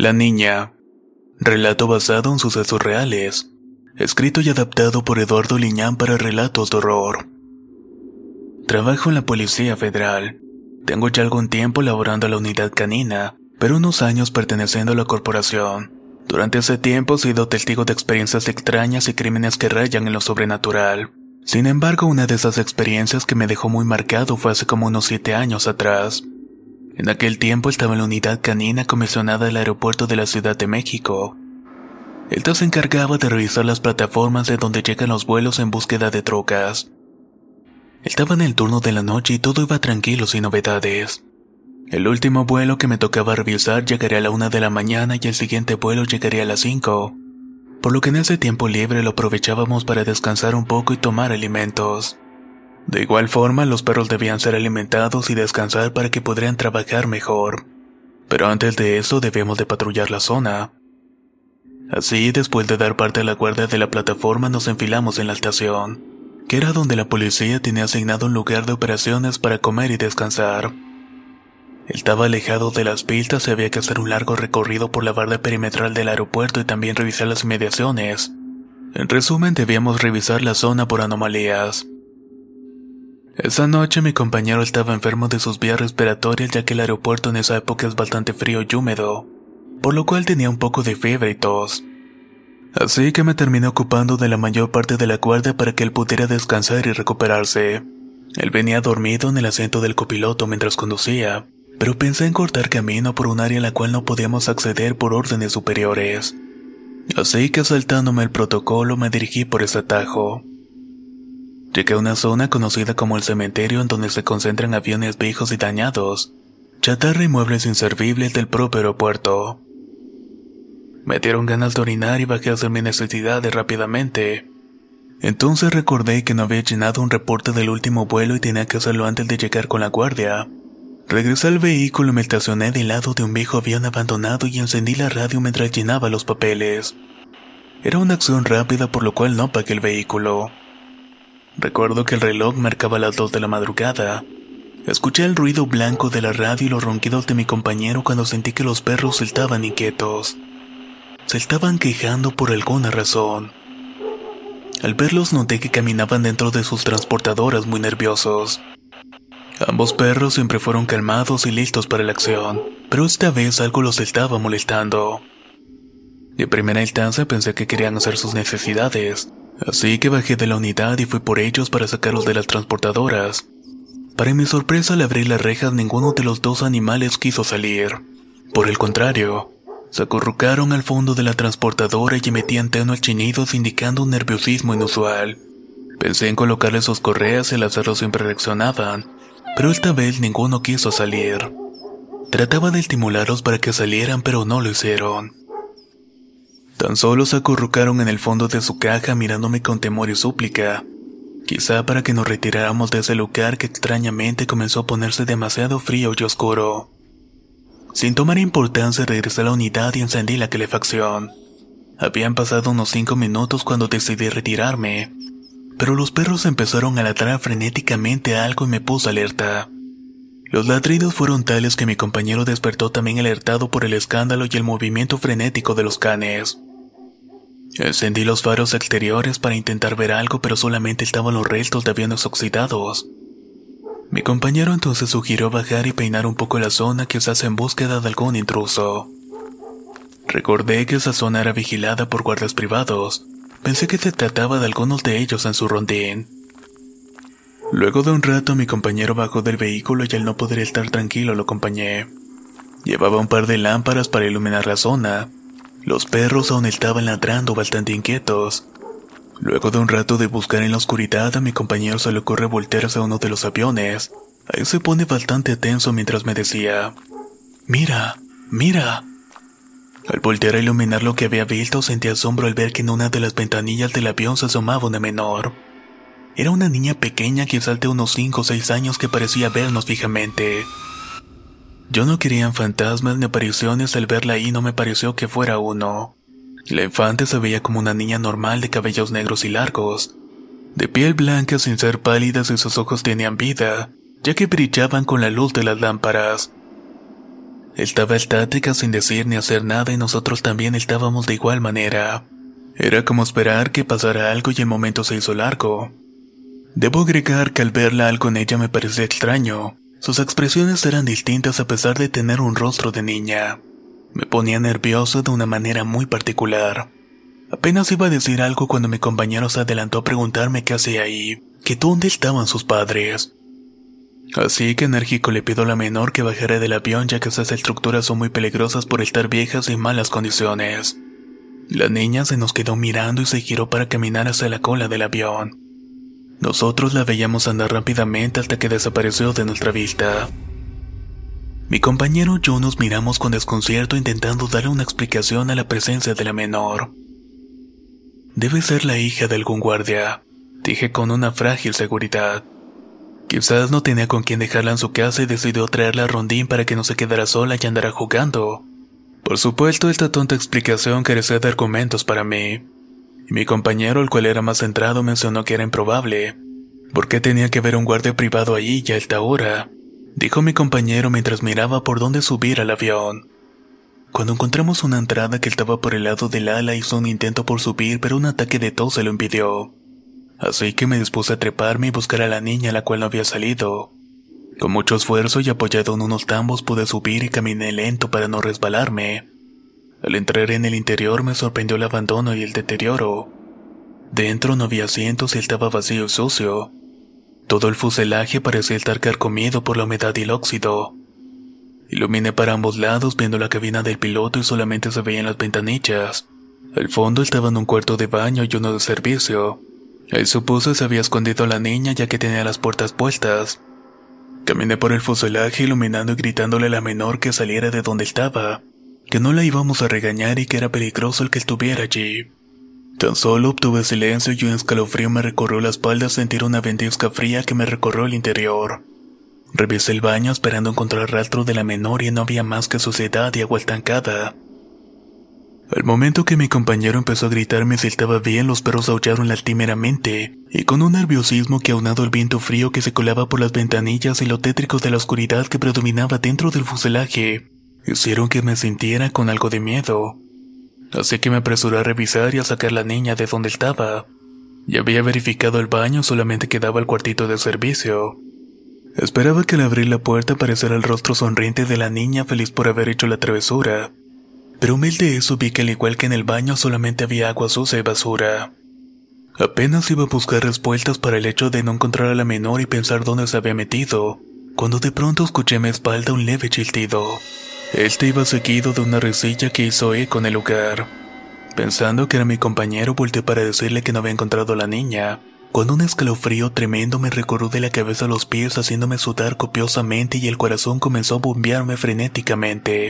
La niña. Relato basado en sucesos reales. Escrito y adaptado por Eduardo Liñán para relatos de horror. Trabajo en la Policía Federal. Tengo ya algún tiempo laborando a la unidad canina, pero unos años perteneciendo a la corporación. Durante ese tiempo he sido testigo de experiencias extrañas y crímenes que rayan en lo sobrenatural. Sin embargo, una de esas experiencias que me dejó muy marcado fue hace como unos siete años atrás. En aquel tiempo estaba en la unidad canina comisionada del aeropuerto de la Ciudad de México. Esta se encargaba de revisar las plataformas de donde llegan los vuelos en búsqueda de trocas. Estaba en el turno de la noche y todo iba tranquilo sin novedades. El último vuelo que me tocaba revisar llegaría a la una de la mañana y el siguiente vuelo llegaría a las cinco, por lo que en ese tiempo libre lo aprovechábamos para descansar un poco y tomar alimentos. De igual forma, los perros debían ser alimentados y descansar para que pudieran trabajar mejor. Pero antes de eso debemos de patrullar la zona. Así, después de dar parte a la guardia de la plataforma, nos enfilamos en la estación, que era donde la policía tenía asignado un lugar de operaciones para comer y descansar. Estaba alejado de las pistas y había que hacer un largo recorrido por la barda perimetral del aeropuerto y también revisar las inmediaciones. En resumen, debíamos revisar la zona por anomalías. Esa noche mi compañero estaba enfermo de sus vías respiratorias ya que el aeropuerto en esa época es bastante frío y húmedo, por lo cual tenía un poco de fiebre y tos. Así que me terminé ocupando de la mayor parte de la guardia para que él pudiera descansar y recuperarse. Él venía dormido en el asiento del copiloto mientras conducía, pero pensé en cortar camino por un área a la cual no podíamos acceder por órdenes superiores. Así que saltándome el protocolo me dirigí por ese atajo. Llegué a una zona conocida como el cementerio en donde se concentran aviones viejos y dañados, chatarra y muebles inservibles del propio aeropuerto. Me dieron ganas de orinar y bajé a hacer mis necesidades rápidamente. Entonces recordé que no había llenado un reporte del último vuelo y tenía que hacerlo antes de llegar con la guardia. Regresé al vehículo y me estacioné del lado de un viejo avión abandonado y encendí la radio mientras llenaba los papeles. Era una acción rápida por lo cual no pagué el vehículo. Recuerdo que el reloj marcaba las dos de la madrugada. Escuché el ruido blanco de la radio y los ronquidos de mi compañero cuando sentí que los perros estaban inquietos. Se estaban quejando por alguna razón. Al verlos noté que caminaban dentro de sus transportadoras muy nerviosos. Ambos perros siempre fueron calmados y listos para la acción, pero esta vez algo los estaba molestando. De primera instancia pensé que querían hacer sus necesidades, así que bajé de la unidad y fui por ellos para sacarlos de las transportadoras. Para mi sorpresa al abrir las rejas ninguno de los dos animales quiso salir. Por el contrario, se acurrucaron al fondo de la transportadora y emitían tenues chinidos indicando un nerviosismo inusual. Pensé en colocarles sus correas y al hacerlo siempre reaccionaban, pero esta vez ninguno quiso salir. Trataba de estimularlos para que salieran, pero no lo hicieron. Tan solo se acurrucaron en el fondo de su caja mirándome con temor y súplica, quizá para que nos retiráramos de ese lugar que extrañamente comenzó a ponerse demasiado frío y oscuro. Sin tomar importancia regresé a la unidad y encendí la calefacción. Habían pasado unos cinco minutos cuando decidí retirarme, pero los perros empezaron a ladrar frenéticamente a algo y me puso alerta. Los ladridos fueron tales que mi compañero despertó también alertado por el escándalo y el movimiento frenético de los canes. Encendí los faros exteriores para intentar ver algo, pero solamente estaban los restos de aviones oxidados. Mi compañero entonces sugirió bajar y peinar un poco la zona quizás en búsqueda de algún intruso. Recordé que esa zona era vigilada por guardias privados, Pensé que se trataba de algunos de ellos en su rondín. Luego de un rato mi compañero bajó del vehículo y al no poder estar tranquilo lo acompañé. Llevaba un par de lámparas para iluminar la zona. Los perros aún estaban ladrando bastante inquietos. Luego de un rato de buscar en la oscuridad a mi compañero se le ocurre voltear hacia uno de los aviones. Ahí se pone bastante tenso mientras me decía, Mira, mira. Al voltear a iluminar lo que había visto sentí asombro al ver que en una de las ventanillas del avión se asomaba una menor. Era una niña pequeña que de unos 5 o 6 años que parecía vernos fijamente. Yo no quería fantasmas ni apariciones, al verla ahí no me pareció que fuera uno. La infante se veía como una niña normal de cabellos negros y largos, de piel blanca sin ser pálidas y sus ojos tenían vida, ya que brillaban con la luz de las lámparas. Estaba estática sin decir ni hacer nada y nosotros también estábamos de igual manera. Era como esperar que pasara algo y el momento se hizo largo. Debo agregar que al verla algo en ella me parecía extraño. Sus expresiones eran distintas a pesar de tener un rostro de niña. Me ponía nervioso de una manera muy particular. Apenas iba a decir algo cuando mi compañero se adelantó a preguntarme qué hacía ahí, que dónde estaban sus padres. Así que enérgico le pido a la menor que bajara del avión ya que esas estructuras son muy peligrosas por estar viejas y en malas condiciones. La niña se nos quedó mirando y se giró para caminar hacia la cola del avión. Nosotros la veíamos andar rápidamente hasta que desapareció de nuestra vista. Mi compañero y yo nos miramos con desconcierto intentando darle una explicación a la presencia de la menor. Debe ser la hija de algún guardia, dije con una frágil seguridad. Quizás no tenía con quién dejarla en su casa y decidió traerla a Rondín para que no se quedara sola y andara jugando. Por supuesto, esta tonta explicación carecía de argumentos para mí. Y mi compañero, el cual era más centrado, mencionó que era improbable. ¿Por qué tenía que haber un guardia privado allí ya a esta hora? Dijo mi compañero mientras miraba por dónde subir al avión. Cuando encontramos una entrada que estaba por el lado del ala, hizo un intento por subir, pero un ataque de tos se lo impidió. Así que me dispuse a treparme y buscar a la niña la cual no había salido. Con mucho esfuerzo y apoyado en unos tambos pude subir y caminé lento para no resbalarme. Al entrar en el interior me sorprendió el abandono y el deterioro. Dentro no había asientos y estaba vacío y sucio. Todo el fuselaje parecía estar carcomido por la humedad y el óxido. Iluminé para ambos lados viendo la cabina del piloto y solamente se veían las ventanillas. Al fondo estaba en un cuarto de baño y uno de servicio. Él supuso se había escondido la niña ya que tenía las puertas puestas. Caminé por el fuselaje iluminando y gritándole a la menor que saliera de donde estaba, que no la íbamos a regañar y que era peligroso el que estuviera allí. Tan solo obtuve silencio y un escalofrío me recorrió la espalda al sentir una ventisca fría que me recorrió el interior. Revisé el baño esperando encontrar rastro de la menor y no había más que suciedad y agua estancada. Al momento que mi compañero empezó a gritarme si estaba bien, los perros aullaron lastimeramente, y con un nerviosismo que aunado al viento frío que se colaba por las ventanillas y lo tétrico de la oscuridad que predominaba dentro del fuselaje, hicieron que me sintiera con algo de miedo. Así que me apresuré a revisar y a sacar la niña de donde estaba. Ya había verificado el baño, solamente quedaba el cuartito de servicio. Esperaba que al abrir la puerta apareciera el rostro sonriente de la niña feliz por haber hecho la travesura pero humilde eso vi que al igual que en el baño solamente había agua sucia y basura. Apenas iba a buscar respuestas para el hecho de no encontrar a la menor y pensar dónde se había metido, cuando de pronto escuché a mi espalda un leve chiltido. Este iba seguido de una risilla que hizo eco en el lugar. Pensando que era mi compañero, volteé para decirle que no había encontrado a la niña, cuando un escalofrío tremendo me recorrió de la cabeza a los pies haciéndome sudar copiosamente y el corazón comenzó a bombearme frenéticamente.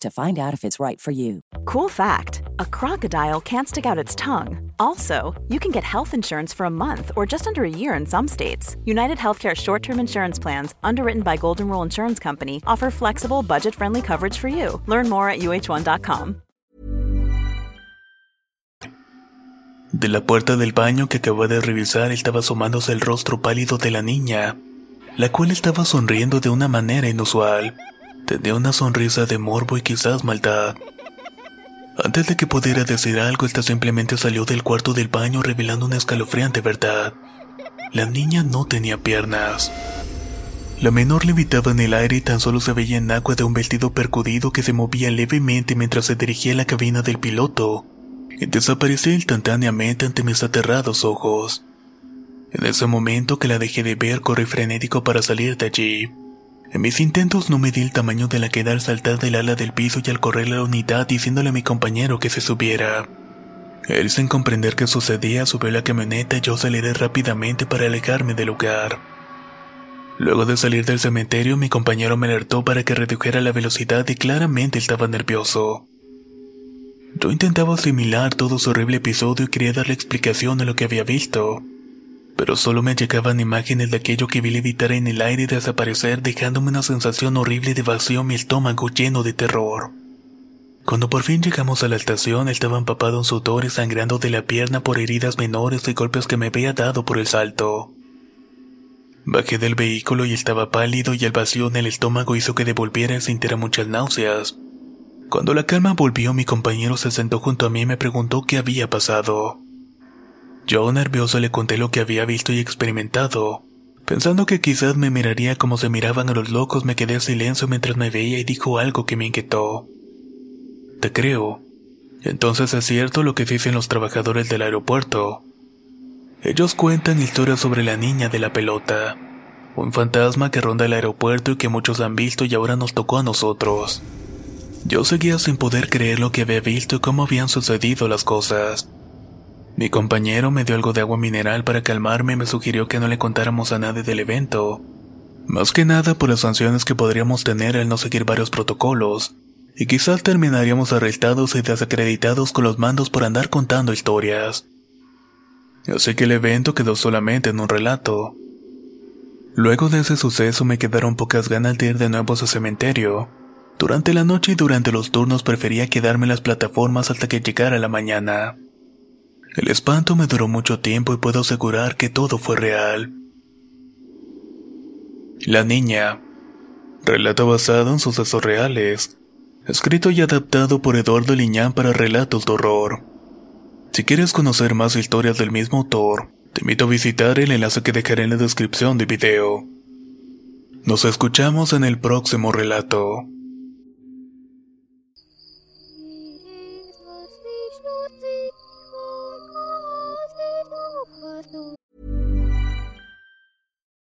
to find out if it's right for you. Cool fact a crocodile can't stick out its tongue. Also, you can get health insurance for a month or just under a year in some states. United Healthcare short term insurance plans, underwritten by Golden Rule Insurance Company, offer flexible, budget friendly coverage for you. Learn more at uh1.com. De la puerta del baño que acababa de revisar estaba asomándose el rostro pálido de la niña, la cual estaba sonriendo de una manera inusual. Tenía una sonrisa de morbo y quizás maldad. Antes de que pudiera decir algo, esta simplemente salió del cuarto del baño revelando una escalofriante verdad. La niña no tenía piernas. La menor levitaba en el aire y tan solo se veía en agua de un vestido percudido que se movía levemente mientras se dirigía a la cabina del piloto y desaparecía instantáneamente ante mis aterrados ojos. En ese momento que la dejé de ver, corrí frenético para salir de allí. En mis intentos no me di el tamaño de la queda al saltar del ala del piso y al correr la unidad diciéndole a mi compañero que se subiera. Él sin comprender qué sucedía subió la camioneta y yo aceleré rápidamente para alejarme del lugar. Luego de salir del cementerio mi compañero me alertó para que redujera la velocidad y claramente estaba nervioso. Yo intentaba asimilar todo su horrible episodio y quería darle explicación a lo que había visto, pero solo me llegaban imágenes de aquello que vi levitar en el aire y desaparecer dejándome una sensación horrible de vacío en mi estómago lleno de terror. Cuando por fin llegamos a la estación estaba empapado en sudor y sangrando de la pierna por heridas menores y golpes que me había dado por el salto. Bajé del vehículo y estaba pálido y el vacío en el estómago hizo que devolviera y sintiera muchas náuseas. Cuando la calma volvió, mi compañero se sentó junto a mí y me preguntó qué había pasado. Yo nervioso le conté lo que había visto y experimentado. Pensando que quizás me miraría como se miraban a los locos, me quedé en silencio mientras me veía y dijo algo que me inquietó. Te creo. Entonces es cierto lo que dicen los trabajadores del aeropuerto. Ellos cuentan historias sobre la niña de la pelota, un fantasma que ronda el aeropuerto y que muchos han visto y ahora nos tocó a nosotros. Yo seguía sin poder creer lo que había visto y cómo habían sucedido las cosas. Mi compañero me dio algo de agua mineral para calmarme y me sugirió que no le contáramos a nadie del evento. Más que nada por las sanciones que podríamos tener al no seguir varios protocolos, y quizás terminaríamos arrestados y desacreditados con los mandos por andar contando historias. Así que el evento quedó solamente en un relato. Luego de ese suceso me quedaron pocas ganas de ir de nuevo a su cementerio, durante la noche y durante los turnos prefería quedarme en las plataformas hasta que llegara la mañana. El espanto me duró mucho tiempo y puedo asegurar que todo fue real. La niña. Relato basado en sucesos reales. Escrito y adaptado por Eduardo Liñán para relatos de horror. Si quieres conocer más historias del mismo autor, te invito a visitar el enlace que dejaré en la descripción del video. Nos escuchamos en el próximo relato.